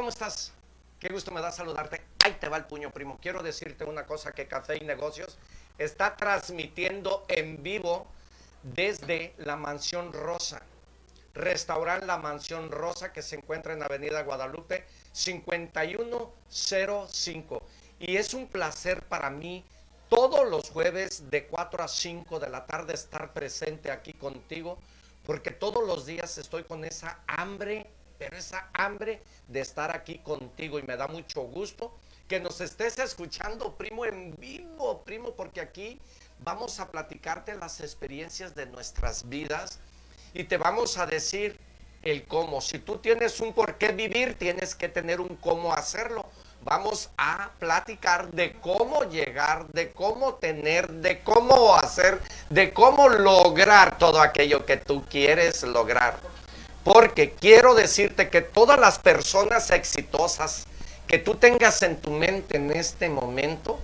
¿cómo estás? Qué gusto me da saludarte. Ahí te va el puño, primo. Quiero decirte una cosa que Café y Negocios está transmitiendo en vivo desde la Mansión Rosa. Restaurante La Mansión Rosa que se encuentra en Avenida Guadalupe 5105. Y es un placer para mí todos los jueves de 4 a 5 de la tarde estar presente aquí contigo, porque todos los días estoy con esa hambre, pero esa hambre de estar aquí contigo y me da mucho gusto que nos estés escuchando, primo, en vivo, primo, porque aquí vamos a platicarte las experiencias de nuestras vidas y te vamos a decir el cómo. Si tú tienes un por qué vivir, tienes que tener un cómo hacerlo. Vamos a platicar de cómo llegar, de cómo tener, de cómo hacer, de cómo lograr todo aquello que tú quieres lograr. Porque quiero decirte que todas las personas exitosas que tú tengas en tu mente en este momento,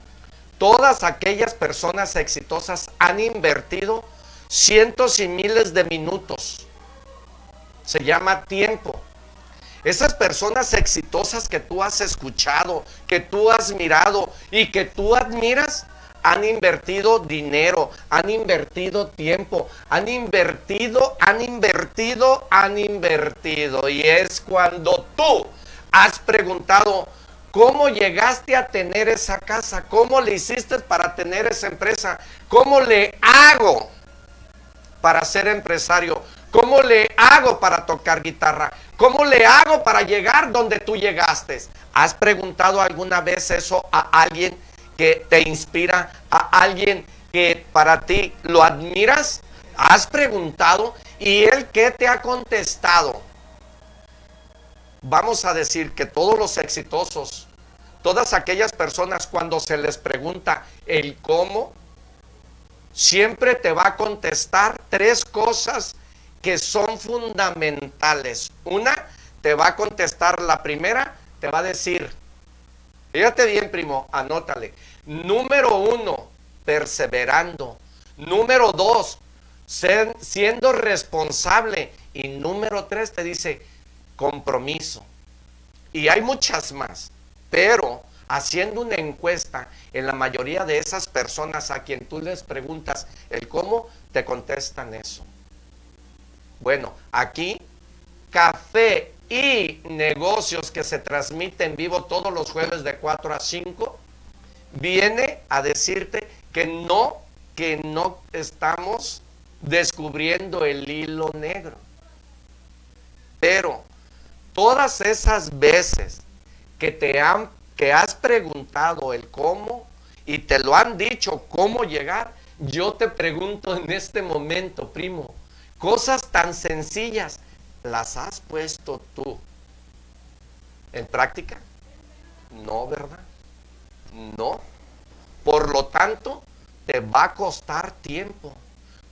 todas aquellas personas exitosas han invertido cientos y miles de minutos. Se llama tiempo. Esas personas exitosas que tú has escuchado, que tú has mirado y que tú admiras, han invertido dinero, han invertido tiempo, han invertido, han invertido, han invertido. Y es cuando tú has preguntado, ¿cómo llegaste a tener esa casa? ¿Cómo le hiciste para tener esa empresa? ¿Cómo le hago? para ser empresario? ¿Cómo le hago para tocar guitarra? ¿Cómo le hago para llegar donde tú llegaste? ¿Has preguntado alguna vez eso a alguien que te inspira, a alguien que para ti lo admiras? ¿Has preguntado y él qué te ha contestado? Vamos a decir que todos los exitosos, todas aquellas personas cuando se les pregunta el cómo, siempre te va a contestar tres cosas que son fundamentales. Una, te va a contestar la primera, te va a decir, fíjate bien primo, anótale. Número uno, perseverando. Número dos, siendo responsable. Y número tres te dice, compromiso. Y hay muchas más, pero haciendo una encuesta en la mayoría de esas personas a quien tú les preguntas el cómo, te contestan eso. Bueno, aquí café y negocios que se transmiten vivo todos los jueves de 4 a 5 viene a decirte que no que no estamos descubriendo el hilo negro. Pero todas esas veces que te han que has preguntado el cómo y te lo han dicho cómo llegar, yo te pregunto en este momento, primo, cosas tan sencillas, ¿las has puesto tú en práctica? No, ¿verdad? No. Por lo tanto, te va a costar tiempo,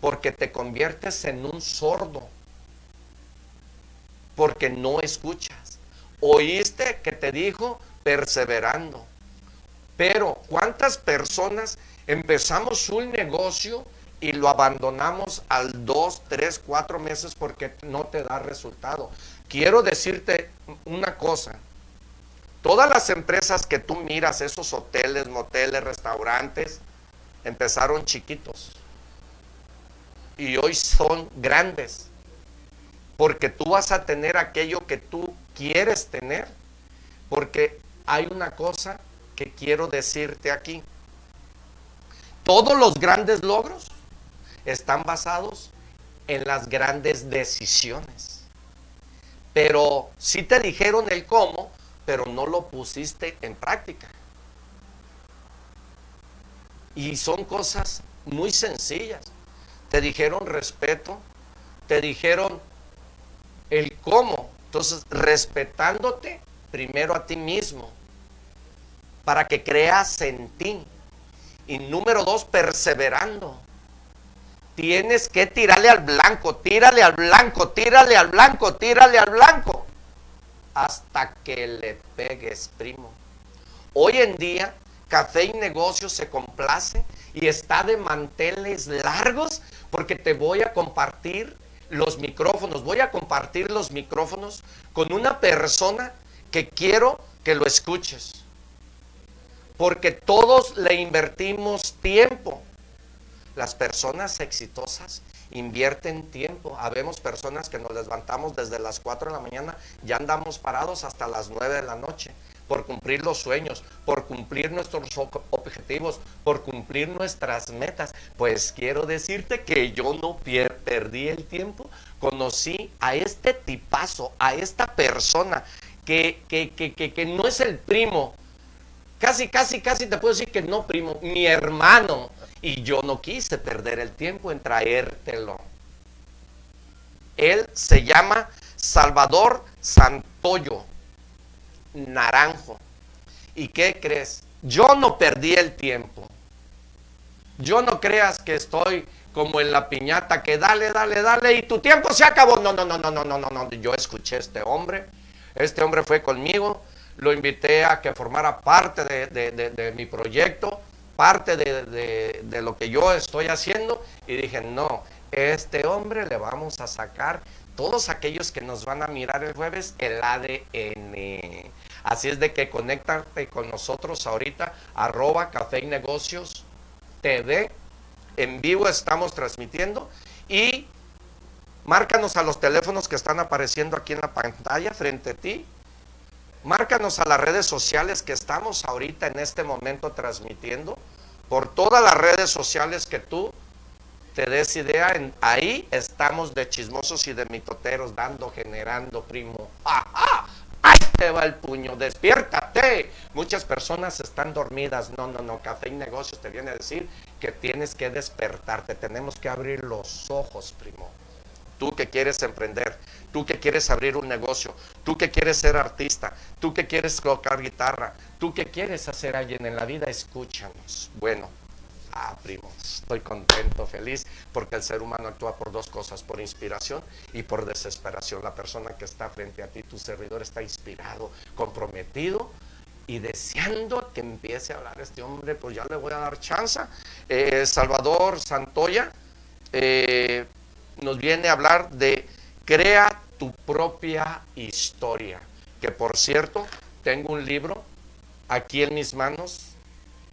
porque te conviertes en un sordo, porque no escuchas. ¿Oíste que te dijo perseverando. Pero ¿cuántas personas empezamos un negocio y lo abandonamos al dos, tres, cuatro meses porque no te da resultado? Quiero decirte una cosa. Todas las empresas que tú miras, esos hoteles, moteles, restaurantes, empezaron chiquitos. Y hoy son grandes. Porque tú vas a tener aquello que tú quieres tener. Porque hay una cosa que quiero decirte aquí. Todos los grandes logros están basados en las grandes decisiones. Pero sí te dijeron el cómo, pero no lo pusiste en práctica. Y son cosas muy sencillas. Te dijeron respeto, te dijeron el cómo. Entonces, respetándote, primero a ti mismo, para que creas en ti. Y número dos, perseverando. Tienes que tirarle al blanco, tírale al blanco, tírale al blanco, tírale al blanco, hasta que le pegues, primo. Hoy en día, Café y Negocio se complace y está de manteles largos porque te voy a compartir los micrófonos, voy a compartir los micrófonos con una persona que quiero que lo escuches. Porque todos le invertimos tiempo. Las personas exitosas invierten tiempo. Habemos personas que nos levantamos desde las 4 de la mañana, ya andamos parados hasta las 9 de la noche por cumplir los sueños, por cumplir nuestros objetivos, por cumplir nuestras metas. Pues quiero decirte que yo no perdí el tiempo, conocí a este tipazo, a esta persona que, que, que, que, no es el primo. Casi, casi, casi te puedo decir que no, primo, mi hermano. Y yo no quise perder el tiempo en traértelo. Él se llama Salvador Santoyo Naranjo. ¿Y qué crees? Yo no perdí el tiempo. Yo no creas que estoy como en la piñata que dale, dale, dale y tu tiempo se acabó. No, no, no, no, no, no, no, no. Yo escuché a este hombre este hombre fue conmigo, lo invité a que formara parte de, mi proyecto, parte de, lo que yo estoy haciendo y dije, no, este hombre le vamos a sacar todos aquellos que nos van a mirar el jueves el ADN. Así es de que conéctate con nosotros ahorita, arroba Café y Negocios TV. En vivo estamos transmitiendo y Márcanos a los teléfonos que están apareciendo aquí en la pantalla frente a ti. Márcanos a las redes sociales que estamos ahorita en este momento transmitiendo. Por todas las redes sociales que tú te des idea, ahí estamos de chismosos y de mitoteros, dando, generando, primo. ¡Ajá! ¡Ahí te va el puño! ¡Despiértate! Muchas personas están dormidas. No, no, no. Café y Negocios te viene a decir que tienes que despertarte. Tenemos que abrir los ojos, primo tú que quieres emprender, tú que quieres abrir un negocio, tú que quieres ser artista, tú que quieres tocar guitarra, tú que quieres hacer alguien en la vida, escúchanos. Bueno, ah, primo, estoy contento, feliz, porque el ser humano actúa por dos cosas, por inspiración y por desesperación. La persona que está frente a ti, tu servidor, está inspirado, comprometido y deseando que empiece a hablar este hombre, pues ya le voy a dar chance. Eh, Salvador Santoya, eh, nos viene a hablar de crea tu propia historia. Que por cierto, tengo un libro aquí en mis manos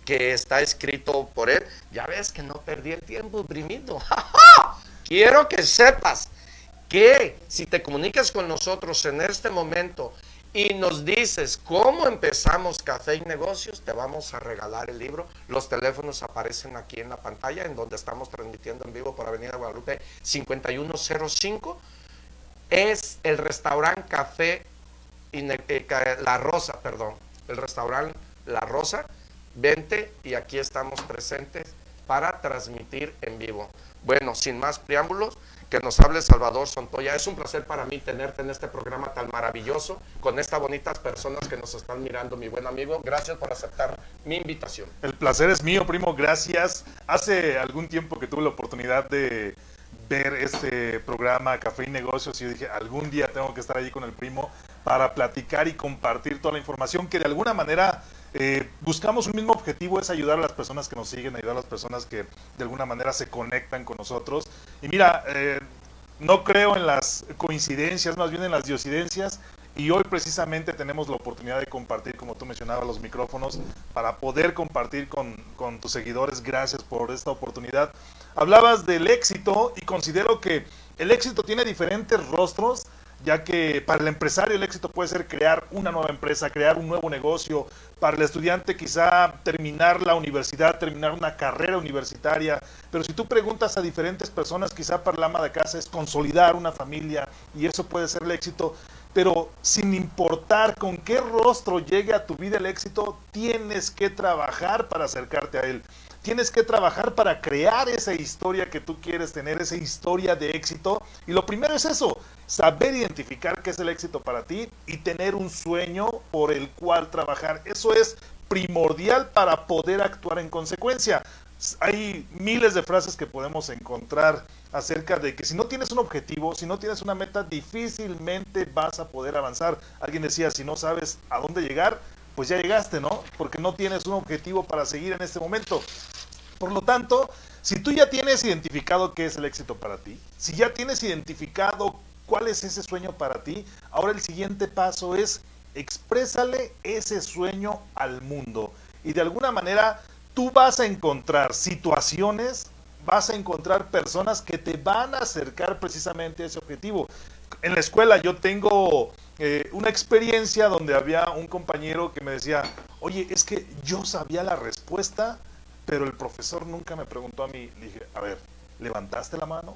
que está escrito por él. Ya ves que no perdí el tiempo imprimiendo. Quiero que sepas que si te comunicas con nosotros en este momento y nos dices cómo empezamos Café y Negocios, te vamos a regalar el libro. Los teléfonos aparecen aquí en la pantalla, en donde estamos transmitiendo en vivo por Avenida Guadalupe 5105. Es el restaurante Café eh, La Rosa, perdón, el restaurante La Rosa. Vente y aquí estamos presentes para transmitir en vivo. Bueno, sin más preámbulos, que nos hable Salvador Sontoya. Es un placer para mí tenerte en este programa tan maravilloso, con estas bonitas personas que nos están mirando, mi buen amigo. Gracias por aceptar mi invitación. El placer es mío, primo. Gracias. Hace algún tiempo que tuve la oportunidad de ver este programa Café y Negocios y yo dije, algún día tengo que estar allí con el primo para platicar y compartir toda la información que de alguna manera eh, buscamos un mismo objetivo, es ayudar a las personas que nos siguen, ayudar a las personas que de alguna manera se conectan con nosotros. Y mira, eh, no creo en las coincidencias, más bien en las diosidencias. Y hoy precisamente tenemos la oportunidad de compartir, como tú mencionabas, los micrófonos para poder compartir con, con tus seguidores. Gracias por esta oportunidad. Hablabas del éxito y considero que el éxito tiene diferentes rostros ya que para el empresario el éxito puede ser crear una nueva empresa, crear un nuevo negocio, para el estudiante quizá terminar la universidad, terminar una carrera universitaria, pero si tú preguntas a diferentes personas, quizá para la ama de casa es consolidar una familia y eso puede ser el éxito, pero sin importar con qué rostro llegue a tu vida el éxito, tienes que trabajar para acercarte a él. Tienes que trabajar para crear esa historia que tú quieres tener, esa historia de éxito. Y lo primero es eso, saber identificar qué es el éxito para ti y tener un sueño por el cual trabajar. Eso es primordial para poder actuar en consecuencia. Hay miles de frases que podemos encontrar acerca de que si no tienes un objetivo, si no tienes una meta, difícilmente vas a poder avanzar. Alguien decía, si no sabes a dónde llegar, pues ya llegaste, ¿no? Porque no tienes un objetivo para seguir en este momento. Por lo tanto, si tú ya tienes identificado qué es el éxito para ti, si ya tienes identificado cuál es ese sueño para ti, ahora el siguiente paso es exprésale ese sueño al mundo. Y de alguna manera tú vas a encontrar situaciones, vas a encontrar personas que te van a acercar precisamente a ese objetivo. En la escuela yo tengo eh, una experiencia donde había un compañero que me decía, oye, es que yo sabía la respuesta, pero el profesor nunca me preguntó a mí. Le dije, a ver, ¿levantaste la mano?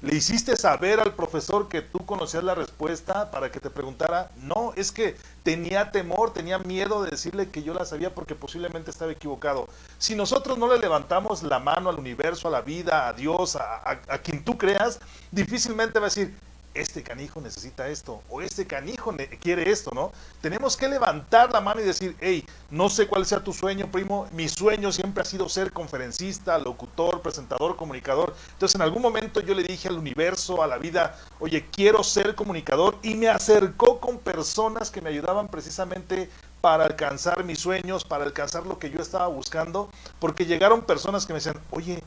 ¿Le hiciste saber al profesor que tú conocías la respuesta para que te preguntara? No, es que tenía temor, tenía miedo de decirle que yo la sabía porque posiblemente estaba equivocado. Si nosotros no le levantamos la mano al universo, a la vida, a Dios, a, a quien tú creas, difícilmente va a decir, este canijo necesita esto o este canijo quiere esto, ¿no? Tenemos que levantar la mano y decir, hey, no sé cuál sea tu sueño, primo, mi sueño siempre ha sido ser conferencista, locutor, presentador, comunicador. Entonces en algún momento yo le dije al universo, a la vida, oye, quiero ser comunicador y me acercó con personas que me ayudaban precisamente para alcanzar mis sueños, para alcanzar lo que yo estaba buscando, porque llegaron personas que me decían, oye,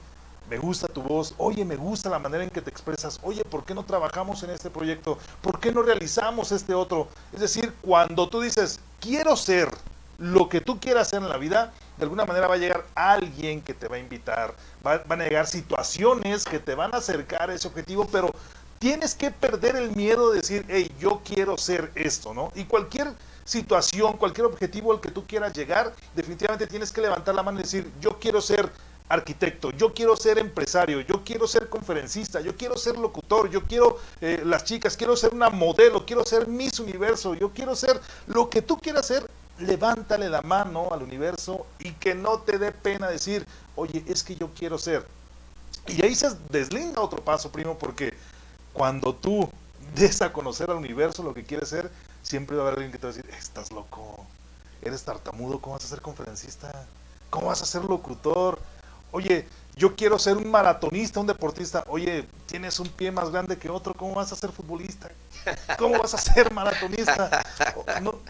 me gusta tu voz, oye, me gusta la manera en que te expresas, oye, ¿por qué no trabajamos en este proyecto? ¿Por qué no realizamos este otro? Es decir, cuando tú dices, quiero ser lo que tú quieras hacer en la vida, de alguna manera va a llegar alguien que te va a invitar, van a llegar situaciones que te van a acercar a ese objetivo, pero tienes que perder el miedo de decir, hey, yo quiero ser esto, ¿no? Y cualquier situación, cualquier objetivo al que tú quieras llegar, definitivamente tienes que levantar la mano y decir, yo quiero ser arquitecto, yo quiero ser empresario, yo quiero ser conferencista, yo quiero ser locutor, yo quiero eh, las chicas, quiero ser una modelo, quiero ser Miss Universo, yo quiero ser lo que tú quieras ser, levántale la mano al universo y que no te dé pena decir, oye, es que yo quiero ser. Y ahí se deslinda otro paso, primo, porque cuando tú des a conocer al universo lo que quieres ser, siempre va a haber alguien que te va a decir, estás loco, eres tartamudo, ¿cómo vas a ser conferencista? ¿Cómo vas a ser locutor? Oye, yo quiero ser un maratonista, un deportista. Oye, tienes un pie más grande que otro, ¿cómo vas a ser futbolista? ¿Cómo vas a ser maratonista?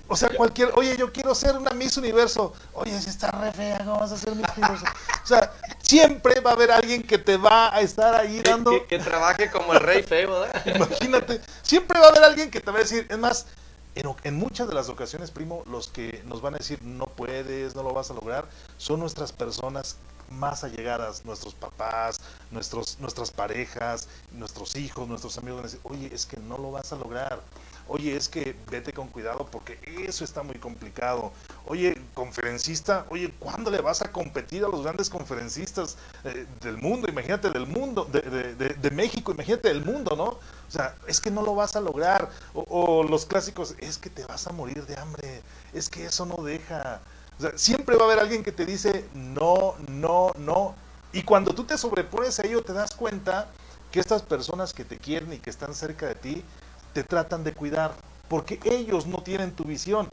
O, sea, cualquier, oye, yo quiero ser una Miss Universo. Oye, si está re fea, ¿cómo vas a ser Miss Universo? O sea, siempre va a haber alguien que te va a estar ahí dando... Que, que trabaje como el rey feo, ¿verdad? Imagínate, siempre va a haber alguien que te va a decir, es más, en, en, muchas de las ocasiones, primo, los que nos van a decir no puedes, no lo vas a lograr, son nuestras personas más allegadas, nuestros papás, nuestros, nuestras parejas, nuestros hijos, nuestros amigos, oye, es que no lo vas a lograr. Oye, es que vete con cuidado porque eso está muy complicado. Oye, conferencista, oye, ¿cuándo le vas a competir a los grandes conferencistas eh, del mundo? Imagínate del mundo, de, de, de, México, imagínate del mundo, ¿no? O sea, es que no lo vas a lograr. O los clásicos, es que te vas a morir de hambre, es que eso no deja. O sea, siempre va a haber alguien que te dice no, no, no. Y cuando tú te sobrepones a ello, te das cuenta que estas personas que te quieren y que están cerca de ti, te tratan de cuidar, porque ellos no tienen tu visión.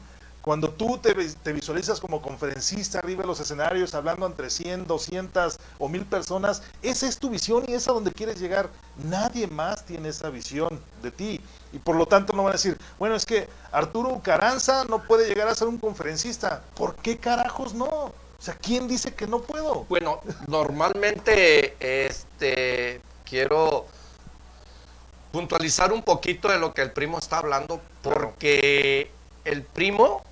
Cuando tú te, visualizas como conferencista arriba de los escenarios, hablando entre 100, 200 o 1000 personas, esa es tu visión y es a donde quieres llegar. Nadie más tiene esa visión de ti. Y por lo tanto no van a decir, bueno, es que Arturo Caranza no puede llegar a ser un conferencista. ¿Por qué carajos no? O sea, ¿quién dice que no puedo? Bueno, normalmente este quiero puntualizar un poquito de lo que el primo está hablando, porque el primo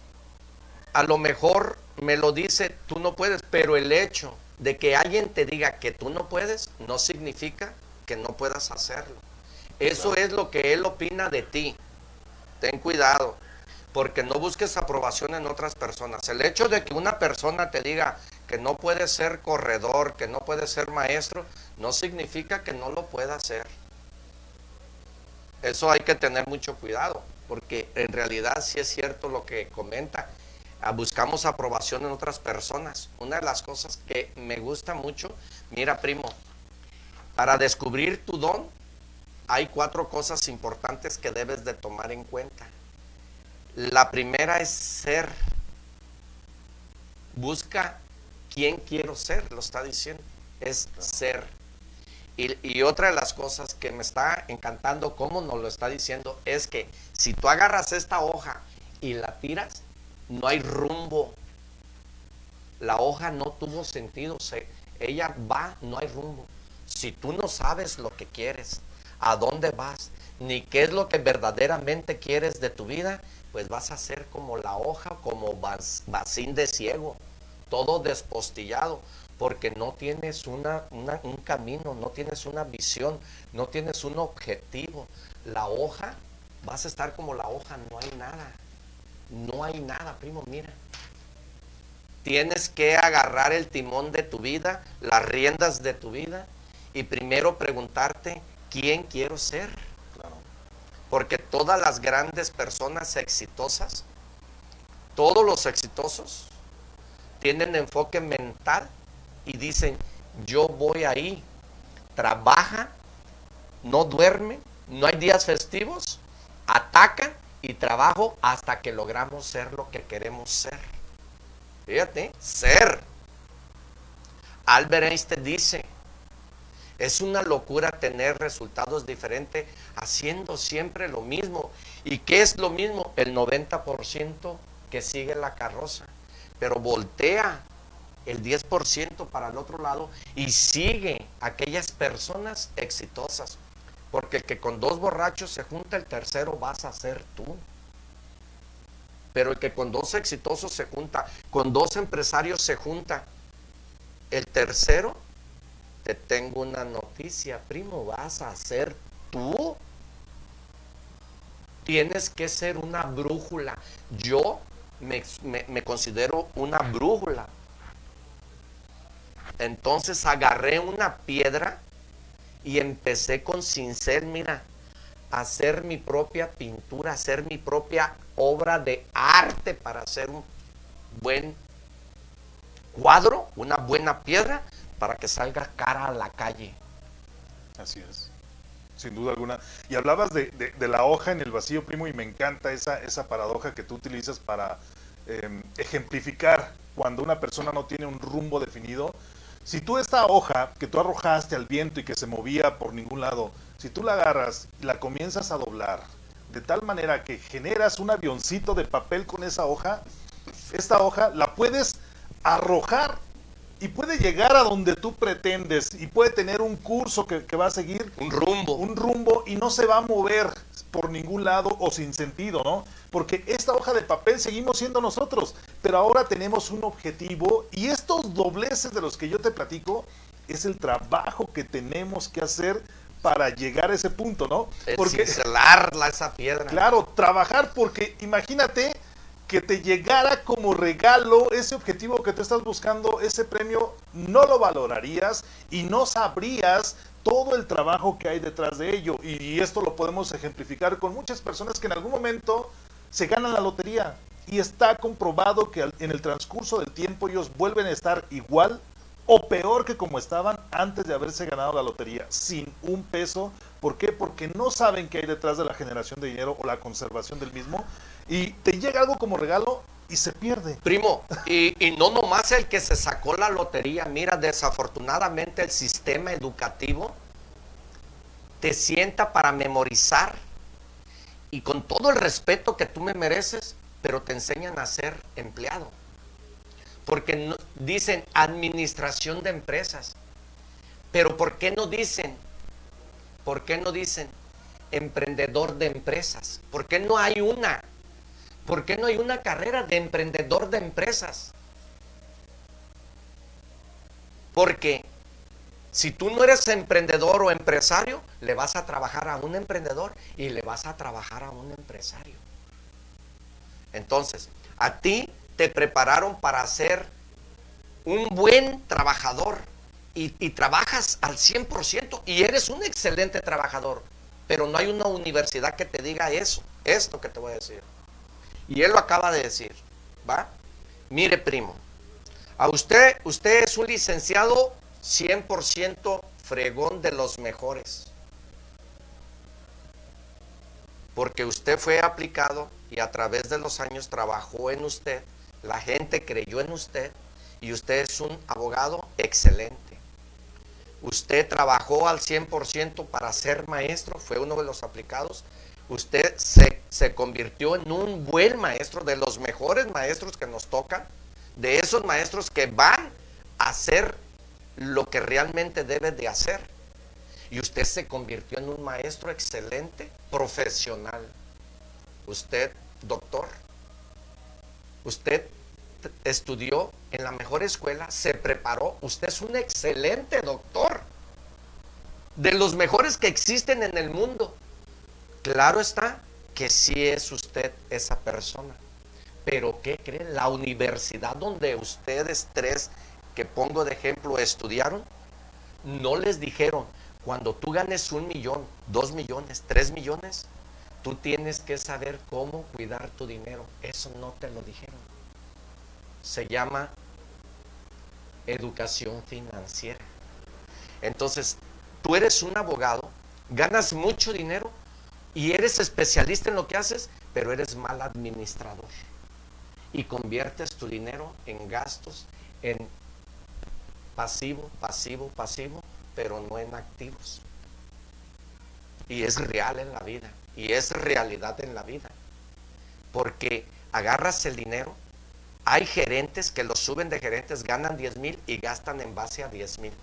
a lo mejor me lo dice, tú no puedes, pero el hecho de que alguien te diga que tú no puedes, no significa que no puedas hacerlo. Eso es lo que él opina de ti. Ten cuidado, porque no busques aprobación en otras personas. El hecho de que una persona te diga que no puede ser corredor, que no puede ser maestro, no significa que no lo pueda hacer. Eso hay que tener mucho cuidado, porque en realidad sí es cierto lo que comenta buscamos aprobación en otras personas. Una de las cosas que me gusta mucho, mira primo, para descubrir tu don hay cuatro cosas importantes que debes de tomar en cuenta. La primera es ser. Busca quién quiero ser, lo está diciendo. Es ser. Y, otra de las cosas que me está encantando, como nos lo está diciendo, es que si tú agarras esta hoja y la tiras, no hay rumbo. La hoja no tuvo sentido, se, ella va, no hay rumbo. Si tú no sabes lo que quieres, a dónde vas, ni qué es lo que verdaderamente quieres de tu vida, pues vas a ser como la hoja, como vacín de ciego, todo despostillado, porque no tienes una, un camino, no tienes una visión, no tienes un objetivo. La hoja, vas a estar como la hoja, no hay nada, no hay nada, primo, mira. Tienes que agarrar el timón de tu vida, las riendas de tu vida y primero preguntarte, ¿quién quiero ser? Porque todas las grandes personas exitosas, todos los exitosos, tienen enfoque mental y dicen, yo voy ahí, trabaja, no duerme, no hay días festivos, ataca y trabajo hasta que logramos ser lo que queremos ser. Fíjate, ser. Albert Einstein dice, es una locura tener resultados diferentes haciendo siempre lo mismo. ¿Y qué es lo mismo? El 90% que sigue la carroza. Pero voltea el 10% para el otro lado y sigue aquellas personas exitosas. Porque que con dos borrachos se junta, el tercero vas a ser tú. Pero el que con dos exitosos se junta, con dos empresarios se junta, el tercero te tengo una noticia, primo, vas a ser tú. Tienes que ser una brújula. Yo me, considero una brújula. Entonces agarré una piedra y empecé con cincel, mira, a hacer mi propia pintura, hacer mi propia obra de arte para hacer un buen cuadro, una buena piedra para que salga cara a la calle. Así es, sin duda alguna. Y hablabas de, la hoja en el vacío, primo, y me encanta esa, esa paradoja que tú utilizas para em, ejemplificar cuando una persona no tiene un rumbo definido. Si tú esta hoja que tú arrojaste al viento y que se movía por ningún lado, si tú la agarras y la comienzas a doblar de tal manera que generas un avioncito de papel con esa hoja, esta hoja la puedes arrojar y puede llegar a donde tú pretendes y puede tener un curso que, va a seguir. Un rumbo. Un rumbo y no se va a mover por ningún lado o sin sentido, ¿no? Porque esta hoja de papel seguimos siendo nosotros, pero ahora tenemos un objetivo y estos dobleces de los que yo te platico es el trabajo que tenemos que hacer para llegar a ese punto, ¿no? Porque esa piedra. Claro, trabajar porque imagínate que te llegara como regalo ese objetivo que te estás buscando, ese premio, no lo valorarías y no sabrías todo el trabajo que hay detrás de ello. Y esto lo podemos ejemplificar con muchas personas que en algún momento se ganan la lotería y está comprobado que en el transcurso del tiempo ellos vuelven a estar igual o peor que como estaban antes de haberse ganado la lotería, sin un peso. ¿Por qué? Porque no saben qué hay detrás de la generación de dinero o la conservación del mismo y te llega algo como regalo y se pierde. Primo, y, no nomás el que se sacó la lotería, mira, desafortunadamente el sistema educativo te sienta para memorizar y con todo el respeto que tú me mereces, pero te enseñan a ser empleado. Porque dicen administración de empresas. Pero ¿por qué no dicen? ¿Por qué no dicen emprendedor de empresas? ¿Por qué no hay una? ¿Por qué no hay una carrera de emprendedor de empresas? Porque si tú no eres emprendedor o empresario, le vas a trabajar a un emprendedor y le vas a trabajar a un empresario. Entonces, a ti te prepararon para ser un buen trabajador y, y trabajas al 100% y eres un excelente trabajador, pero no hay una universidad que te diga eso, esto que te voy a decir. Y él lo acaba de decir, ¿va? Mire, primo, a usted, usted es un licenciado 100% fregón de los mejores. Porque usted fue aplicado y a través de los años trabajó en usted, la gente creyó en usted y usted es un abogado excelente. Usted trabajó al 100% para ser maestro, fue uno de los aplicados usted se, convirtió en un buen maestro, de los mejores maestros que nos tocan, de esos maestros que van a hacer lo que realmente debe de hacer. Y usted se convirtió en un maestro excelente, profesional. Usted, doctor, Usted estudió en la mejor escuela, se preparó, usted es un excelente doctor, de los mejores que existen en el mundo. Claro está que sí es usted esa persona. Pero ¿qué cree? La universidad donde ustedes tres, que pongo de ejemplo, estudiaron, no les dijeron, cuando tú ganes un millón, dos millones, tres millones, tú tienes que saber cómo cuidar tu dinero. Eso no te lo dijeron. Se llama educación financiera. Entonces, tú eres un abogado, ganas mucho dinero y eres especialista en lo que haces, pero eres mal administrador. Y conviertes tu dinero en gastos, en pasivo, pasivo, pasivo, pero no en activos. Y es real en la vida, y es realidad en la vida. Porque agarras el dinero, hay gerentes que lo suben de gerentes, ganan 10 mil y gastan en base a 10 mil.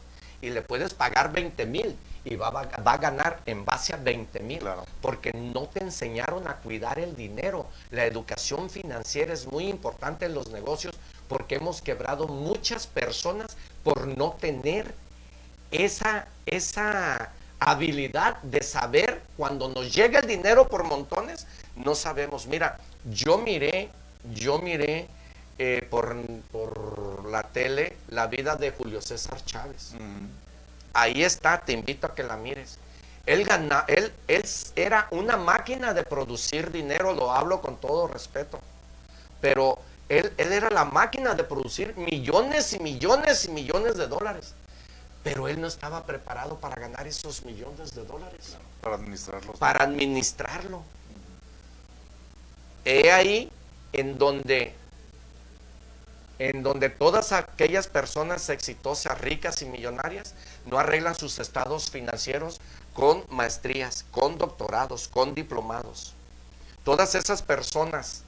Y le puedes pagar 20 mil y va, a ganar en base a 20 mil. Porque no te enseñaron a cuidar el dinero. La educación financiera es muy importante en los negocios porque hemos quebrado muchas personas por no tener esa, esa habilidad de saber cuando nos llega el dinero por montones, no sabemos. Mira, yo miré, yo miré eh, por, por, la tele la vida de Julio César Chávez. Mm. Ahí está, te invito a que la mires. Él, gana, él, él era una máquina de producir dinero, lo hablo con todo respeto. Pero él, él era la máquina de producir millones y millones y millones de dólares. Pero él no estaba preparado para ganar esos millones de dólares. Para administrarlo. Para administrarlo. He ahí en donde en donde todas aquellas personas exitosas, ricas y millonarias no arreglan sus estados financieros con maestrías, con doctorados, con diplomados. Todas esas personas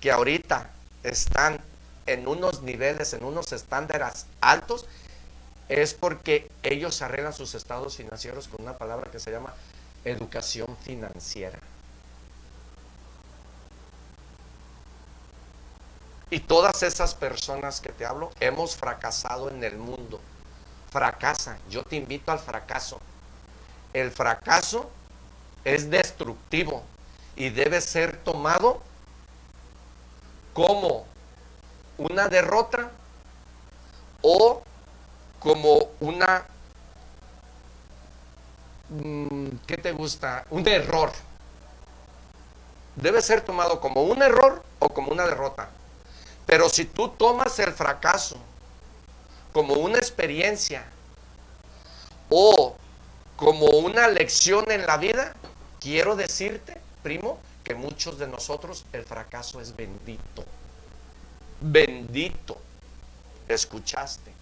que ahorita están en unos niveles, en unos estándares altos, es porque ellos arreglan sus estados financieros con una palabra que se llama educación financiera. Y todas esas personas que te hablo hemos fracasado en el mundo. Fracasa. Yo te invito al fracaso. El fracaso es destructivo y debe ser tomado como una derrota o como una, mm, ¿qué te gusta? Un error. Debe ser tomado como un error o como una derrota. Pero si tú tomas el fracaso como una experiencia o como una lección en la vida, quiero decirte, primo, que muchos de nosotros el fracaso es bendito. Bendito. ¿Escuchaste?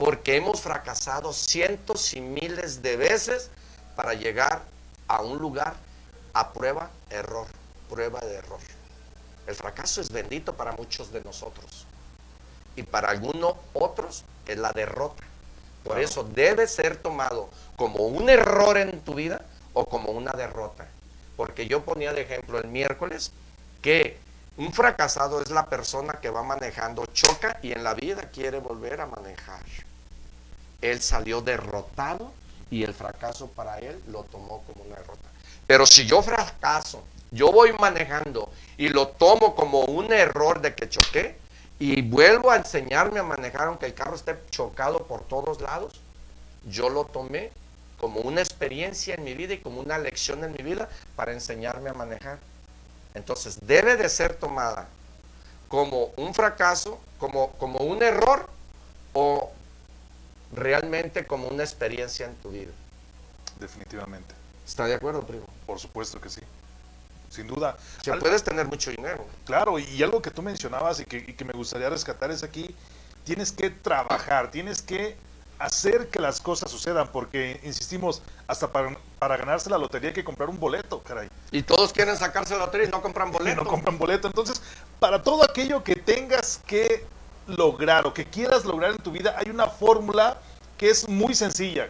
porque hemos fracasado cientos y miles de veces para llegar a un lugar a prueba, error, prueba de error. El fracaso es bendito para muchos de nosotros y para algunos otros es la derrota. Por eso debe ser tomado como un error en tu vida o como una derrota. Porque yo ponía de ejemplo el miércoles que un fracasado es la persona que va manejando, choca y en la vida quiere volver a manejar él salió derrotado y el fracaso para él lo tomó como una derrota. Pero si yo fracaso, yo voy manejando y lo tomo como un error de que choqué y vuelvo a enseñarme a manejar aunque el carro esté chocado por todos lados, yo lo tomé como una experiencia en mi vida y como una lección en mi vida para enseñarme a manejar. Entonces debe de ser tomada como un fracaso, como, como un error o realmente como una experiencia en tu vida. Definitivamente. ¿Está de acuerdo, primo? Por supuesto que sí. Sin duda. Que puedes tener mucho dinero. Claro, y algo que tú mencionabas y que, me gustaría rescatar es aquí, tienes que trabajar, tienes que hacer que las cosas sucedan, porque, insistimos, hasta para, para, ganarse la lotería hay que comprar un boleto, caray. Y todos quieren sacarse la lotería y no compran boleto. Y no compran boleto. Entonces, para todo aquello que tengas que lograr o que quieras lograr en tu vida, hay una fórmula que es muy sencilla.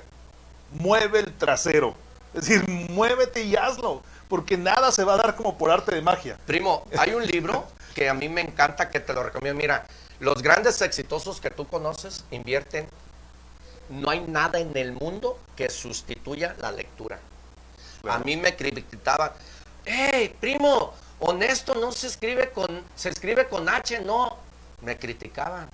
Mueve el trasero. Es decir, muévete y hazlo. Porque nada se va a dar como por arte de magia. Primo, hay un libro que a mí me encanta, que te lo recomiendo. Mira, los grandes exitosos que tú conoces invierten. No hay nada en el mundo que sustituya la lectura. A mí me criticaban, hey, primo, honesto no se escribe con, se escribe con H, no. Me criticaban.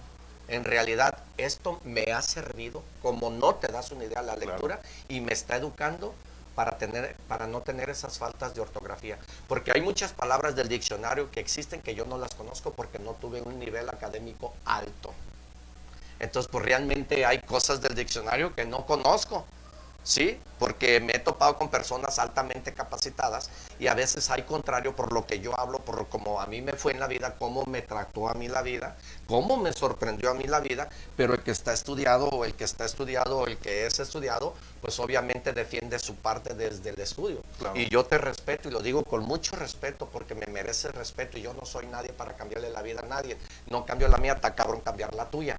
En realidad, esto me ha servido, como no te das una idea la lectura, y me está educando para, tener, para no tener esas faltas de ortografía. Porque hay muchas palabras del diccionario que existen que yo no las conozco porque no tuve un nivel académico alto. Entonces, pues realmente hay cosas del diccionario que no conozco. ¿Sí? Porque me he topado con personas altamente capacitadas y a veces hay contrario por lo que yo hablo, por como a mí me fue en la vida, cómo me trató a mí la vida, cómo me sorprendió a mí la vida, pero el que está estudiado o el que está estudiado o el que es estudiado, pues obviamente defiende su parte desde el estudio. Y yo te respeto y lo digo con mucho respeto porque me merece respeto y yo no soy nadie para cambiarle la vida a nadie. No cambio la mía, está cabrón cambiar la tuya.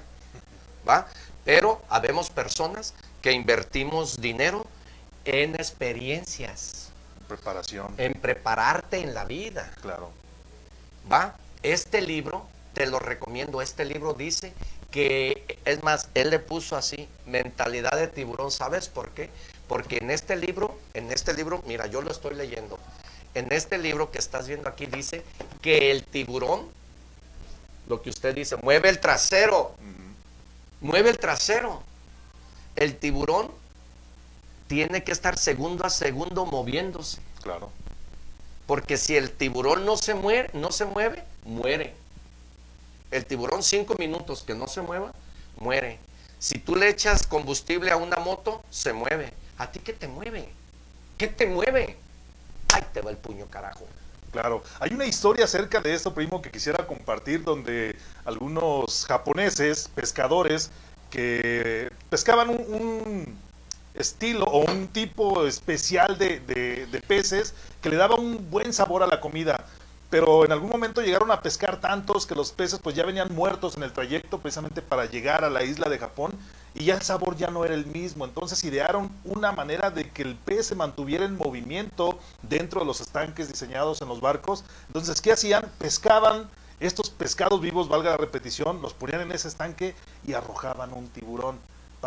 ¿Va? Pero habemos personas que invertimos dinero en experiencias. Preparación. En prepararte en la vida. Claro. Va, este libro, te lo recomiendo, este libro dice que, es más, él le puso así, mentalidad de tiburón, ¿sabes por qué? Porque en este libro, en este libro, mira, yo lo estoy leyendo, en este libro que estás viendo aquí dice que el tiburón, lo que usted dice, mueve el trasero, mueve el trasero el tiburón tiene que estar segundo a segundo moviéndose. Claro. Porque si el tiburón no se muere, no se mueve, muere. El tiburón cinco minutos que no se mueva, muere. Si tú le echas combustible a una moto, se mueve. ¿A ti qué te mueve? ¿Qué te mueve? Ahí te va el puño, carajo. Claro, hay una historia acerca de esto, primo, que quisiera compartir, donde algunos japoneses, pescadores, que pescaban un, estilo o un tipo especial de, de, peces que le daba un buen sabor a la comida. Pero en algún momento llegaron a pescar tantos que los peces pues ya venían muertos en el trayecto precisamente para llegar a la isla de Japón y ya el sabor ya no era el mismo. Entonces idearon una manera de que el pez se mantuviera en movimiento dentro de los estanques diseñados en los barcos. Entonces, ¿qué hacían? Pescaban estos pescados vivos, valga la repetición, los ponían en ese estanque y arrojaban un tiburón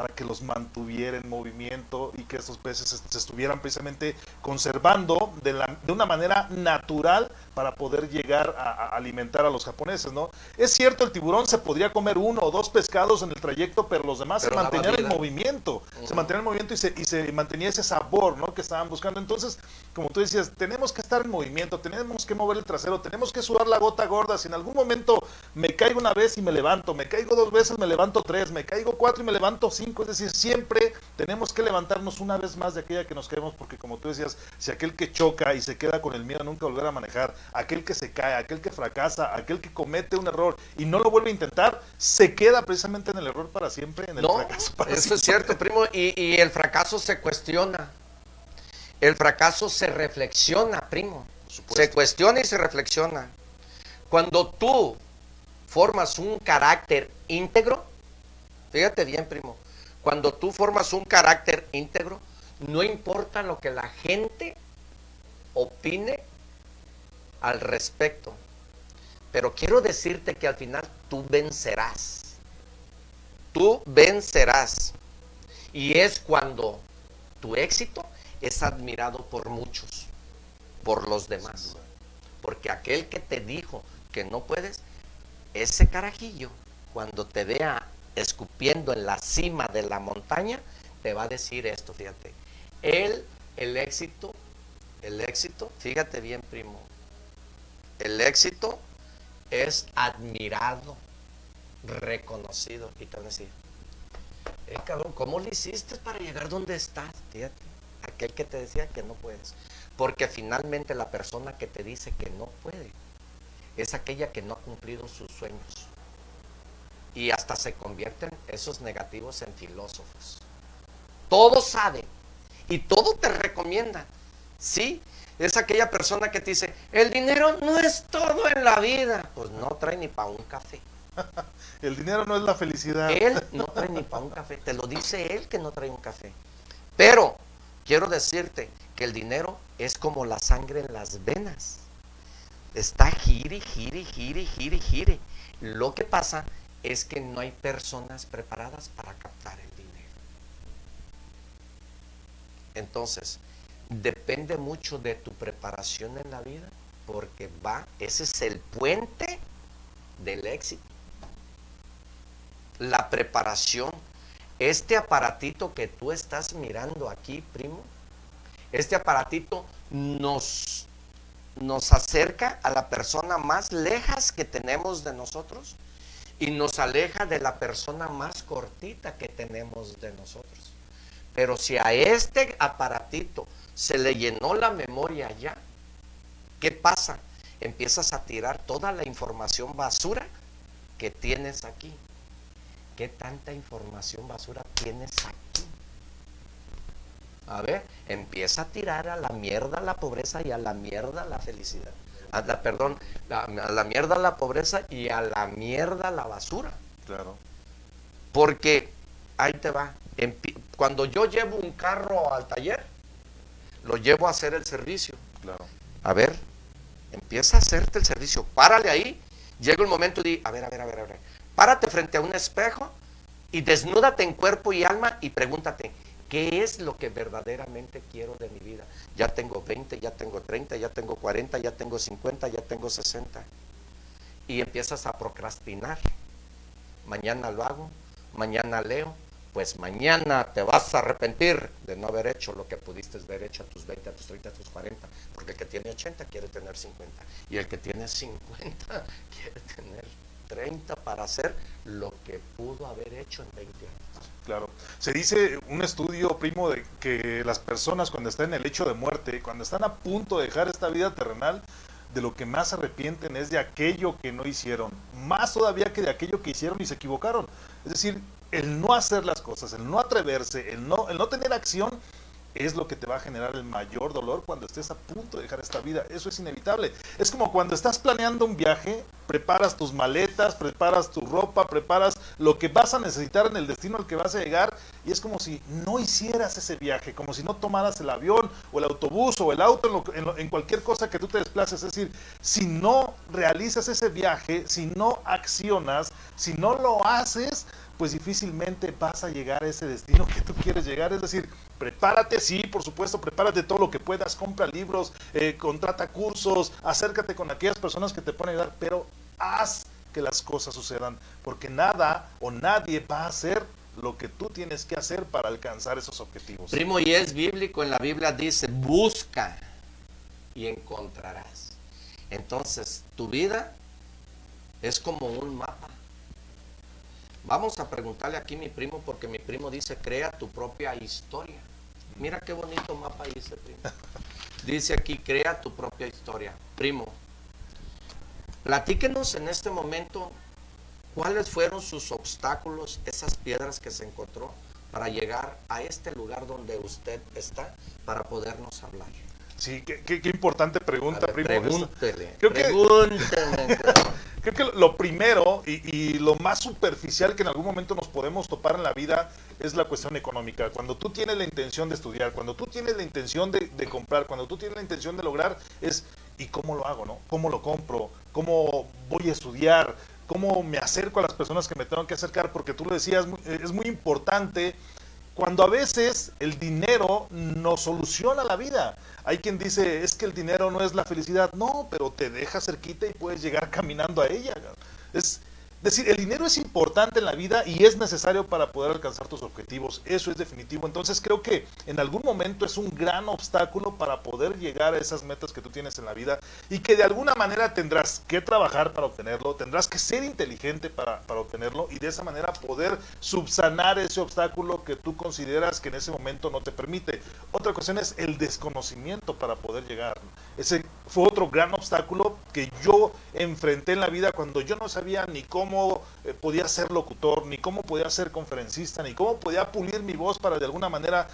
para que los mantuviera en movimiento y que estos peces se estuvieran precisamente conservando de, la, de una manera natural para poder llegar a, alimentar a los japoneses, ¿no? Es cierto, el tiburón se podría comer uno o dos pescados en el trayecto, pero los demás se mantenían en movimiento, se mantenían en movimiento y se, y se mantenía ese sabor, ¿no? Que estaban buscando. Entonces, como tú decías, tenemos que estar en movimiento, tenemos que mover el trasero, tenemos que sudar la gota gorda. Si en algún momento me caigo una vez y me levanto, me caigo dos veces, me levanto tres, me caigo cuatro y me levanto cinco, es decir, siempre tenemos que levantarnos una vez más de aquella que nos queremos, porque como tú decías, si aquel que choca y se queda con el miedo a nunca volver a manejar, aquel que se cae, aquel que fracasa, aquel que comete un error y no lo vuelve a intentar, se queda precisamente en el error para siempre, en el fracaso para Eso es cierto, primo, y, el fracaso se cuestiona. El fracaso se reflexiona, primo. Se cuestiona y se reflexiona. Cuando tú formas un carácter íntegro, fíjate bien, primo, cuando tú formas un carácter íntegro, no importa lo que la gente opine al respecto. Pero quiero decirte que al final tú vencerás. Tú vencerás. Y es cuando tu éxito es admirado por muchos, por los demás. Porque aquel que te dijo que no puedes, ese carajillo, cuando te vea escupiendo en la cima de la montaña, te va a decir esto, fíjate. Él, el éxito, el éxito, fíjate bien, primo, el éxito es admirado, reconocido. Y te van a decir, eh, cabrón, ¿cómo le hiciste para llegar donde estás? Fíjate, aquel que te decía que no puedes. Porque finalmente la persona que te dice que no puede es aquella que no ha cumplido sus sueños. Y hasta se convierten esos negativos en filósofos. Todo sabe y todo te recomienda. Sí, es aquella persona que te dice, el dinero no es todo en la vida. Pues no trae ni para un café. el dinero no es la felicidad. Él no trae ni para un café. Te lo dice él que no trae un café. Pero quiero decirte Porque el dinero es como la sangre en las venas. Está gire, gire, gire, gire, gire. Lo que pasa es que no hay personas preparadas para captar el dinero. Entonces, depende mucho de tu preparación en la vida, porque va, ese es el puente del éxito. La preparación. Este aparatito que tú estás mirando aquí, primo, este aparatito nos, nos acerca a la persona más lejas que tenemos de nosotros y nos aleja de la persona más cortita que tenemos de nosotros. Pero si a este aparatito se le llenó la memoria ya, ¿qué pasa? Empiezas a tirar toda la información basura que tienes aquí. ¿Qué tanta información basura tienes aquí? A ver, empieza a tirar a la mierda la pobreza y a la mierda la felicidad. A la, perdón, a la mierda la pobreza y a la mierda la basura. Claro. Porque ahí te va. Cuando yo llevo un carro al taller, lo llevo a hacer el servicio. Claro. A ver, empieza a hacerte el servicio. Párale ahí. Llega el momento di, a ver, a ver, a ver, a ver. Párate frente a un espejo y desnúdate en cuerpo y alma y pregúntate, ¿qué es lo que verdaderamente quiero de mi vida? Ya tengo 20, ya tengo 30, ya tengo 40, ya tengo 50, ya tengo 60. Y empiezas a procrastinar. Mañana lo hago, mañana leo, pues mañana te vas a arrepentir de no haber hecho lo que pudiste haber hecho a tus 20, a tus 30, a tus 40, porque el que tiene 80 quiere tener 50 y el que tiene 50 quiere tener 30 para hacer lo que pudo haber hecho en 20 años. Claro. Se dice un estudio, primo, de que las personas cuando están en el hecho de muerte, cuando están a punto de dejar esta vida terrenal, de lo que más se arrepienten es de aquello que no hicieron, más todavía que de aquello que hicieron y se equivocaron. Es decir, el no hacer las cosas, el no atreverse, el no, el no tener acción, es lo que te va a generar el mayor dolor cuando estés a punto de dejar esta vida. Eso es inevitable. Es como cuando estás planeando un viaje, preparas tus maletas, preparas tu ropa, preparas lo que vas a necesitar en el destino al que vas a llegar y es como si no hicieras ese viaje, como si no tomaras el avión o el autobús o el auto en, en cualquier cosa que tú te desplaces. Es decir, si no realizas ese viaje, si no accionas, si no lo haces, pues difícilmente vas a llegar a ese destino que tú quieres llegar. Es decir, prepárate, sí, por supuesto, prepárate todo lo que puedas, compra libros, eh, contrata cursos, acércate con aquellas personas que te pueden ayudar, pero haz que las cosas sucedan, porque nada o nadie va a hacer lo que tú tienes que hacer para alcanzar esos objetivos. Primo, y es bíblico, en la Biblia dice, busca y encontrarás. Entonces, tu vida es como un mapa. Vamos a preguntarle aquí a mi primo porque mi primo dice, crea tu propia historia. Mira qué bonito mapa dice, primo. Dice aquí, crea tu propia historia. Primo, platíquenos en este momento cuáles fueron sus obstáculos, esas piedras que se encontró para llegar a este lugar donde usted está para podernos hablar. Sí, qué, qué, importante pregunta, ver, primo. Pregúntele, Creo que- pregúntele. Creo que lo primero y, y lo más superficial que en algún momento nos podemos topar en la vida es la cuestión económica. Cuando tú tienes la intención de estudiar, cuando tú tienes la intención de, de comprar, cuando tú tienes la intención de lograr, es ¿y cómo lo hago? no? ¿Cómo lo compro? ¿Cómo voy a estudiar? ¿Cómo me acerco a las personas que me tengo que acercar? Porque tú lo decías, es muy importante cuando a veces el dinero nos soluciona la vida. Hay quien dice, es que el dinero no es la felicidad. No, pero te deja cerquita y puedes llegar caminando a ella. Es decir, el dinero es importante en la vida y es necesario para poder alcanzar tus objetivos. Eso es definitivo. Entonces creo que en algún momento es un gran obstáculo para poder llegar a esas metas que tú tienes en la vida y que de alguna manera tendrás que trabajar para obtenerlo, tendrás que ser inteligente para, para obtenerlo y de esa manera poder subsanar ese obstáculo que tú consideras que en ese momento no te permite. Otra cuestión es el desconocimiento para poder llegar. Ese fue otro gran obstáculo que yo enfrenté en la vida cuando yo no sabía ni cómo eh, podía ser locutor, ni cómo podía ser conferencista, ni cómo podía pulir mi voz para de alguna manera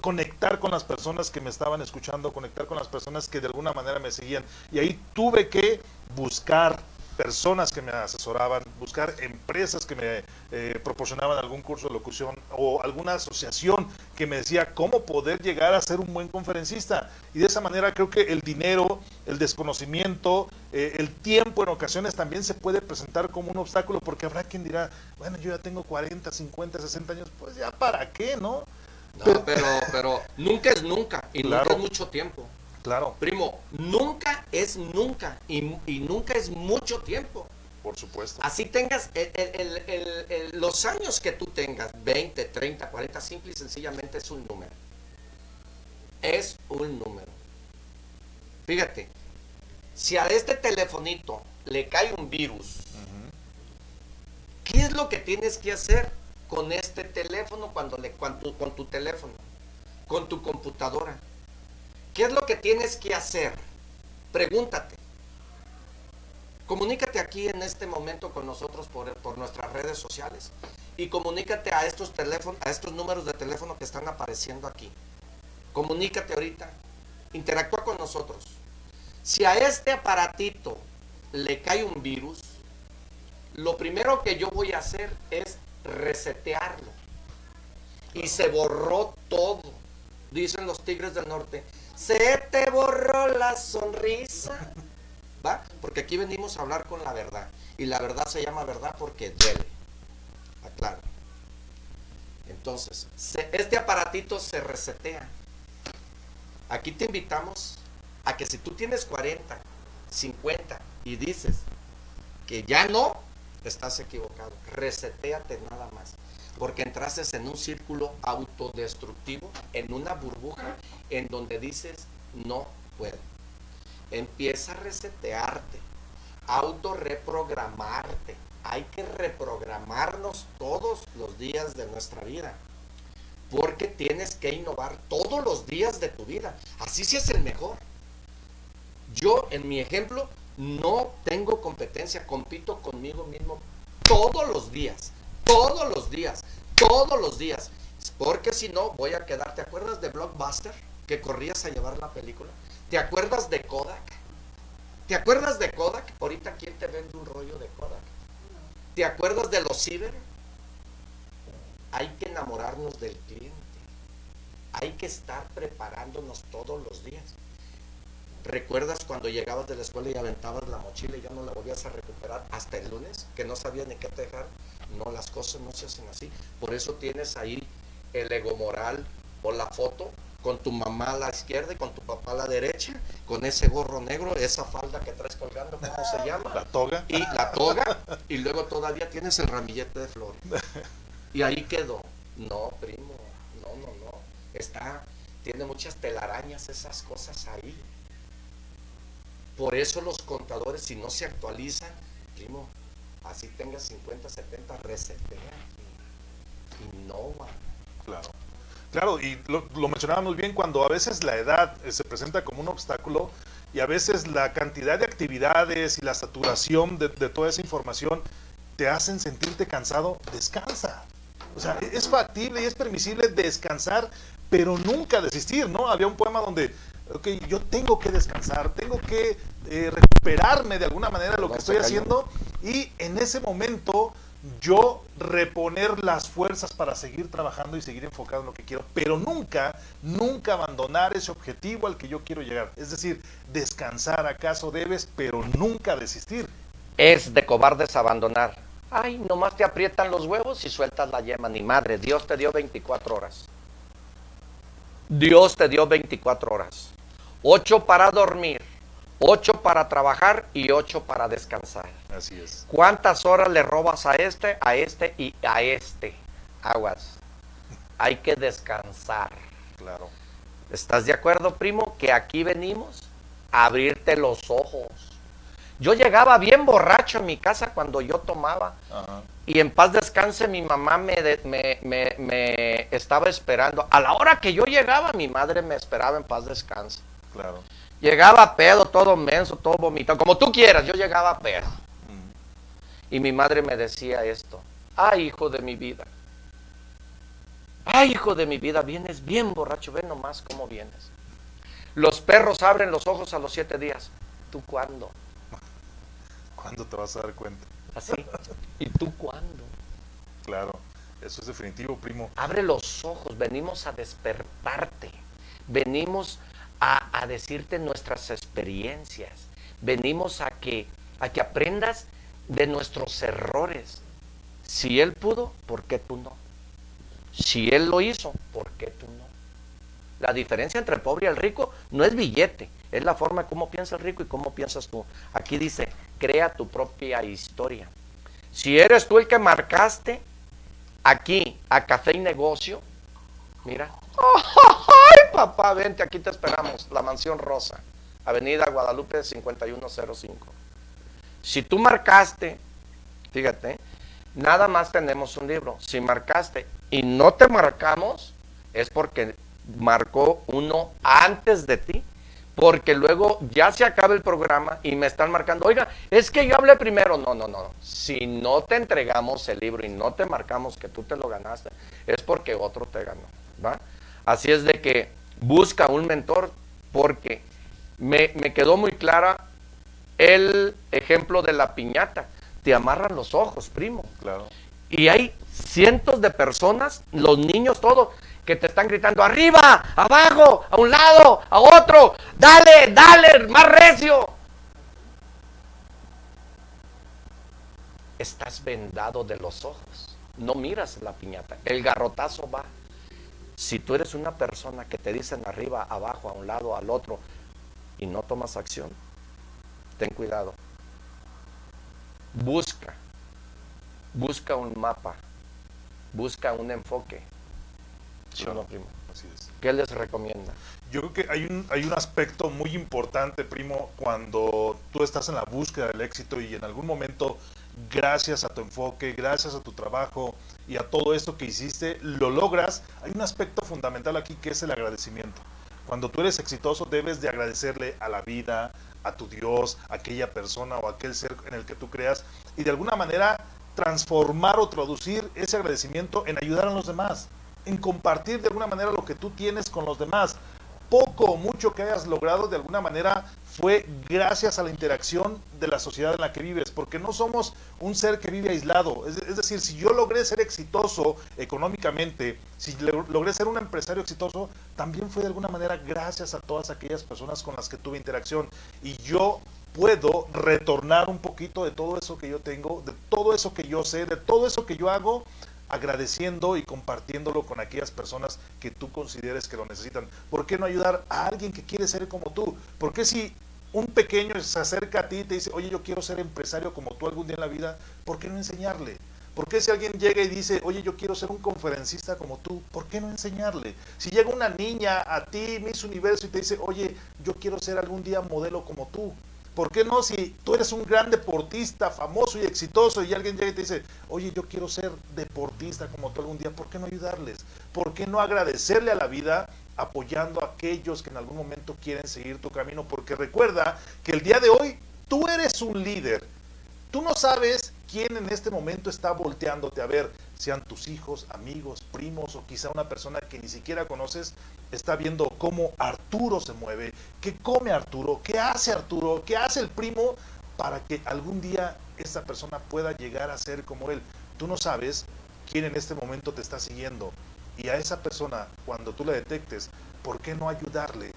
conectar con las personas que me estaban escuchando, conectar con las personas que de alguna manera me seguían. Y ahí tuve que buscar personas que me asesoraban, buscar empresas que me eh, proporcionaban algún curso de locución o alguna asociación que me decía cómo poder llegar a ser un buen conferencista. Y de esa manera creo que el dinero, el desconocimiento, eh, el tiempo en ocasiones también se puede presentar como un obstáculo porque habrá quien dirá, bueno, yo ya tengo 40, 50, 60 años, pues ya para qué, ¿no? No, pero, pero, nunca es nunca y nunca es mucho tiempo. Claro. Primo, nunca es nunca y, nunca es mucho tiempo. Por supuesto. Así tengas los años que tú tengas, 20, 30, 40, simple y sencillamente es un número. Es un número. Fíjate, si a este telefonito le cae un virus, ¿qué es lo que tienes que hacer con este teléfono cuando le, con tu teléfono, con tu computadora? ¿Qué es lo que tienes que hacer? Pregúntate. Comunícate aquí en este momento con nosotros por, por, nuestras redes sociales y comunícate a estos teléfonos, a estos números de teléfono que están apareciendo aquí. Comunícate ahorita, interactúa con nosotros. Si a este aparatito le cae un virus, lo primero que yo voy a hacer es resetearlo. Y se borró todo, dicen los tigres del norte se te borró la sonrisa. ¿Va? Porque aquí venimos a hablar con la verdad. Y la verdad se llama verdad porque duele. Aclaro. Entonces, este aparatito se resetea. Aquí te invitamos a que si tú tienes 40, 50 y dices que ya no, estás equivocado. Reseteate nada más porque entraste en un círculo autodestructivo, en una burbuja en donde dices, no puedo. Empieza a resetearte, autorreprogramarte. Hay que reprogramarnos todos los días de nuestra vida. Porque tienes que innovar todos los días de tu vida. Así sí es el mejor. Yo, en mi ejemplo, no tengo competencia, compito conmigo mismo todos los días todos los días, todos los días. Porque si no, voy a quedar. ¿Te acuerdas de Blockbuster? Que corrías a llevar la película. ¿Te acuerdas de Kodak? ¿Te acuerdas de Kodak? Ahorita, ¿quién te vende un rollo de Kodak? ¿Te acuerdas de los ciber? Hay que enamorarnos del cliente. Hay que estar preparándonos todos los días. ¿Recuerdas cuando llegabas de la escuela y aventabas la mochila y ya no la volvías a recuperar hasta el lunes? Que no sabías ni qué te dejar. No, las cosas no se hacen así. Por eso tienes ahí el ego moral o la foto con tu mamá a la izquierda y con tu papá a la derecha, con ese gorro negro, esa falda que traes colgando, ¿cómo se llama? La toga. Y la toga, y luego todavía tienes el ramillete de flores. Y ahí quedó. No, primo, no, no, no. Está, tiene muchas telarañas esas cosas ahí. Por eso los contadores, si no se actualizan, primo, así tenga 50, 70, resetea y innova. Claro. Claro, y lo, mencionábamos bien cuando a veces la edad eh, se presenta como un obstáculo y a veces la cantidad de actividades y la saturación de, toda esa información te hacen sentirte cansado, descansa. O sea, es factible y es permisible descansar, pero nunca desistir, ¿no? Había un poema donde, ok, yo tengo que descansar, tengo que eh, recuperarme de alguna manera de lo que estoy haciendo y en ese momento yo reponer las fuerzas para seguir trabajando y seguir enfocado en lo que quiero, pero nunca, nunca abandonar ese objetivo al que yo quiero llegar. Es decir, descansar acaso debes, pero nunca desistir. Es de cobardes abandonar. Ay, nomás te aprietan los huevos y sueltas la yema. Ni madre, Dios te dio 24 horas. Dios te dio 24 horas. 8 para dormir, Ocho para trabajar y ocho para descansar. Así es. ¿Cuántas horas le robas a este, a este y a este? Aguas. Hay que descansar. Claro. ¿Estás de acuerdo, primo? Que aquí venimos a abrirte los ojos. Yo llegaba bien borracho en mi casa cuando yo tomaba. Y en paz descanse, mi mamá me, me, me, me, estaba esperando. A la hora que yo llegaba, mi madre me esperaba en paz descanse. Claro. Llegaba pedo, todo menso, todo vomitado, como tú quieras, yo llegaba pedo. Y mi madre me decía esto, ay hijo de mi vida, ay hijo de mi vida, vienes bien borracho, ven nomás cómo vienes. Los perros abren los ojos a los siete días. ¿Tú cuándo? ¿cuándo te vas a dar cuenta? Así. ¿Y tú cuándo? Claro, eso es definitivo, primo. Abre los ojos, venimos a despertarte. Venimos a, decirte nuestras experiencias. Venimos a que, a que aprendas de nuestros errores. Si Él pudo, ¿por qué tú no? Si Él lo hizo, ¿por qué tú no? La diferencia entre el pobre y el rico no es billete, es la forma como piensa el rico y cómo piensas tú. Aquí dice, crea tu propia historia. Si eres tú el que marcaste aquí a Café y Negocio, mira, ¡ay papá, vente, aquí te esperamos, la Mansión Rosa, Avenida Guadalupe 5105. Si tú marcaste, fíjate, nada más tenemos un libro. Si marcaste y no te marcamos, es porque marcó uno antes de ti. Porque luego ya se acaba el programa y me están marcando, oiga, es que yo hablé primero. No, no, no. Si no te entregamos el libro y no te marcamos que tú te lo ganaste, es porque otro te ganó. ¿va? Así es de que busca un mentor porque me, me quedó muy clara el ejemplo de la piñata. Te amarran los ojos, primo. Claro. Y hay cientos de personas, los niños, todos, que te están gritando arriba, abajo, a un lado, a otro, dale, dale, más recio. Estás vendado de los ojos, no miras la piñata, el garrotazo va. Si tú eres una persona que te dicen arriba, abajo, a un lado, al otro, y no tomas acción, ten cuidado. Busca, busca un mapa, busca un enfoque. ¿Sí o no, primo? Así es. ¿Qué les recomienda? Yo creo que hay un, hay un aspecto muy importante, primo, cuando tú estás en la búsqueda del éxito y en algún momento, gracias a tu enfoque, gracias a tu trabajo y a todo esto que hiciste, lo logras. Hay un aspecto fundamental aquí que es el agradecimiento. Cuando tú eres exitoso debes de agradecerle a la vida, a tu Dios, a aquella persona o aquel ser en el que tú creas y de alguna manera transformar o traducir ese agradecimiento en ayudar a los demás, en compartir de alguna manera lo que tú tienes con los demás. Poco o mucho que hayas logrado de alguna manera fue gracias a la interacción de la sociedad en la que vives, porque no somos un ser que vive aislado. Es, es decir, si yo logré ser exitoso económicamente, si lo- logré ser un empresario exitoso, también fue de alguna manera gracias a todas aquellas personas con las que tuve interacción. Y yo puedo retornar un poquito de todo eso que yo tengo, de todo eso que yo sé, de todo eso que yo hago, agradeciendo y compartiéndolo con aquellas personas que tú consideres que lo necesitan. ¿Por qué no ayudar a alguien que quiere ser como tú? ¿Por qué si un pequeño se acerca a ti y te dice, oye, yo quiero ser empresario como tú algún día en la vida, ¿por qué no enseñarle? ¿Por qué si alguien llega y dice, oye, yo quiero ser un conferencista como tú, ¿por qué no enseñarle? Si llega una niña a ti, Miss Universo, y te dice, oye, yo quiero ser algún día modelo como tú, ¿Por qué no si tú eres un gran deportista, famoso y exitoso, y alguien llega y te dice, oye, yo quiero ser deportista como tú algún día, ¿por qué no ayudarles? ¿Por qué no agradecerle a la vida apoyando a aquellos que en algún momento quieren seguir tu camino? Porque recuerda que el día de hoy tú eres un líder. Tú no sabes quién en este momento está volteándote a ver, sean tus hijos, amigos, primos o quizá una persona que ni siquiera conoces, está viendo cómo Arturo se mueve, qué come Arturo, qué hace Arturo, qué hace el primo para que algún día esta persona pueda llegar a ser como él. Tú no sabes quién en este momento te está siguiendo y a esa persona cuando tú la detectes, ¿por qué no ayudarle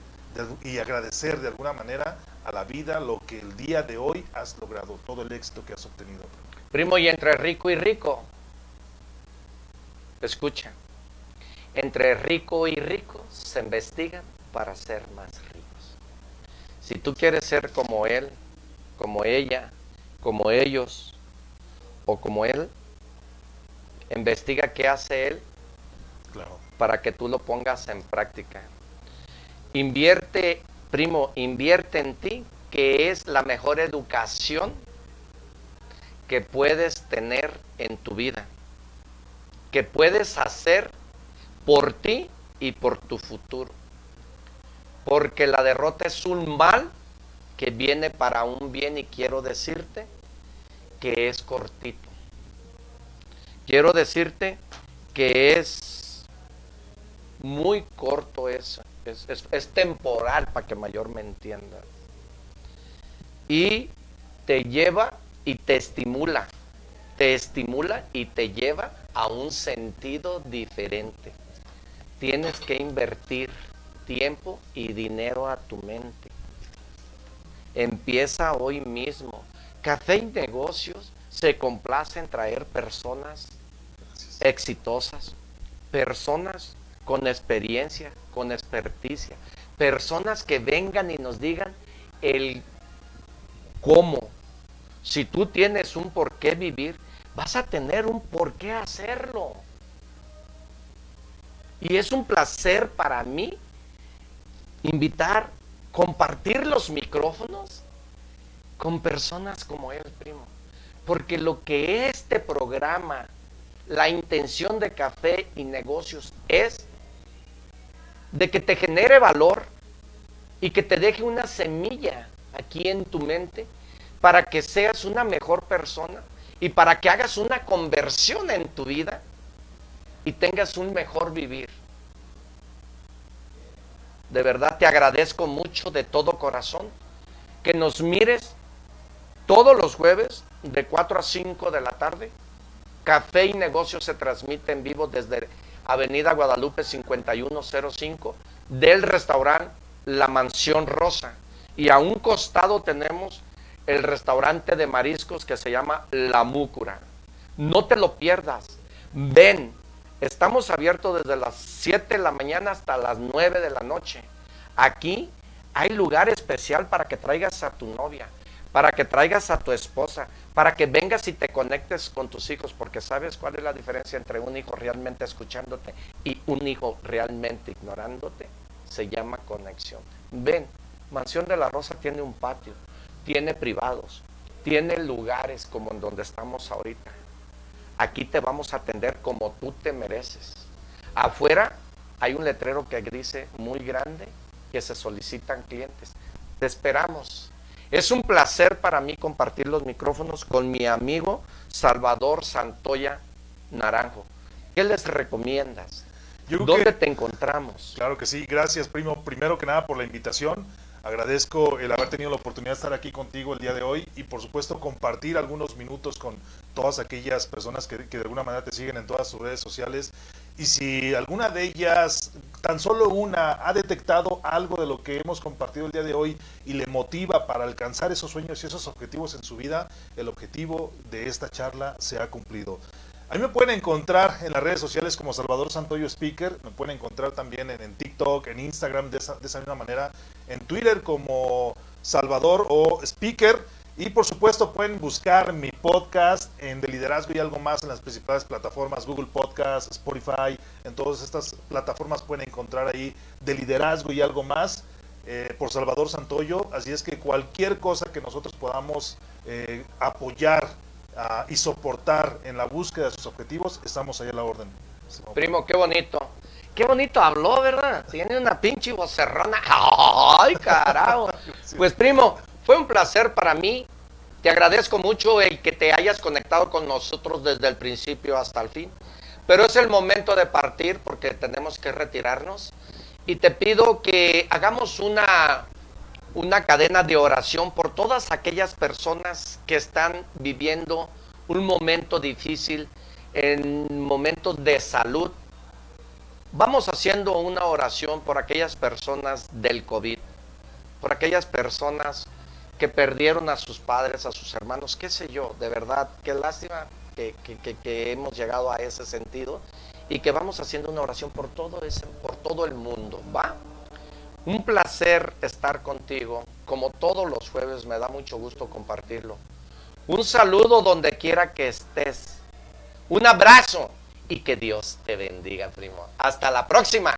y agradecer de alguna manera a la vida lo que el día de hoy has logrado, todo el éxito que has obtenido? Primo, y entre rico y rico, escucha, entre rico y rico se investigan para ser más ricos. Si tú quieres ser como él, como ella, como ellos o como él, investiga qué hace él Claro. para que tú lo pongas en práctica. Invierte, primo, invierte en ti, que es la mejor educación que puedes tener en tu vida, que puedes hacer por ti y por tu futuro. Porque la derrota es un mal que viene para un bien y quiero decirte que es cortito. Quiero decirte que es muy corto eso. Es, temporal para que mayor me entienda. Y te lleva y te estimula, te estimula y te lleva a un sentido diferente. Tienes que invertir tiempo y dinero a tu mente. Empieza hoy mismo. Café y negocios se complace en traer personas exitosas, personas con experiencia, con experticia, personas que vengan y nos digan el cómo. Si tú tienes un por qué vivir, vas a tener un por qué hacerlo. Y es un placer para mí invitar, compartir los micrófonos con personas como él, primo. Porque lo que este programa, la intención de café y negocios es de que te genere valor y que te deje una semilla aquí en tu mente para que seas una mejor persona y para que hagas una conversión en tu vida y tengas un mejor vivir. De verdad te agradezco mucho de todo corazón que nos mires todos los jueves de 4 a 5 de la tarde. Café y negocio se transmite en vivo desde Avenida Guadalupe 5105 del restaurante La Mansión Rosa. Y a un costado tenemos el restaurante de mariscos que se llama La Múcura. No te lo pierdas. Ven. Estamos abiertos desde las 7 de la mañana hasta las 9 de la noche. Aquí hay lugar especial para que traigas a tu novia, para que traigas a tu esposa, para que vengas y te conectes con tus hijos, porque sabes cuál es la diferencia entre un hijo realmente escuchándote y un hijo realmente ignorándote. Se llama conexión. Ven, Mansión de la Rosa tiene un patio, tiene privados, tiene lugares como en donde estamos ahorita. Aquí te vamos a atender como tú te mereces. Afuera hay un letrero que dice muy grande que se solicitan clientes. Te esperamos. Es un placer para mí compartir los micrófonos con mi amigo Salvador Santoya Naranjo. ¿Qué les recomiendas? ¿Dónde te encontramos? Claro que sí, gracias primo. Primero que nada por la invitación. Agradezco el haber tenido la oportunidad de estar aquí contigo el día de hoy y por supuesto compartir algunos minutos con todas aquellas personas que, que de alguna manera te siguen en todas sus redes sociales. Y si alguna de ellas, tan solo una, ha detectado algo de lo que hemos compartido el día de hoy y le motiva para alcanzar esos sueños y esos objetivos en su vida, el objetivo de esta charla se ha cumplido. A mí me pueden encontrar en las redes sociales como Salvador Santoyo Speaker, me pueden encontrar también en, TikTok, en Instagram de esa, de esa, misma manera, en Twitter como Salvador o Speaker. Y por supuesto pueden buscar mi podcast en De Liderazgo y algo más en las principales plataformas, Google Podcast, Spotify, en todas estas plataformas pueden encontrar ahí De Liderazgo y algo más eh, por Salvador Santoyo. Así es que cualquier cosa que nosotros podamos eh, apoyar y soportar en la búsqueda de sus objetivos, estamos ahí a la orden. Primo, qué bonito. Qué bonito habló, ¿verdad? Tiene una pinche vocerrona. ¡Ay, carajo! Pues primo, fue un placer para mí. Te agradezco mucho el que te hayas conectado con nosotros desde el principio hasta el fin. Pero es el momento de partir porque tenemos que retirarnos. Y te pido que hagamos una una cadena de oración por todas aquellas personas que están viviendo un momento difícil, en momentos de salud. Vamos haciendo una oración por aquellas personas del COVID, por aquellas personas que perdieron a sus padres, a sus hermanos, qué sé yo, de verdad, qué lástima que, hemos llegado a ese sentido y que vamos haciendo una oración por todo, ese, por todo el mundo, ¿va? Un placer estar contigo. Como todos los jueves, me da mucho gusto compartirlo. Un saludo donde quiera que estés. Un abrazo y que Dios te bendiga, primo. Hasta la próxima.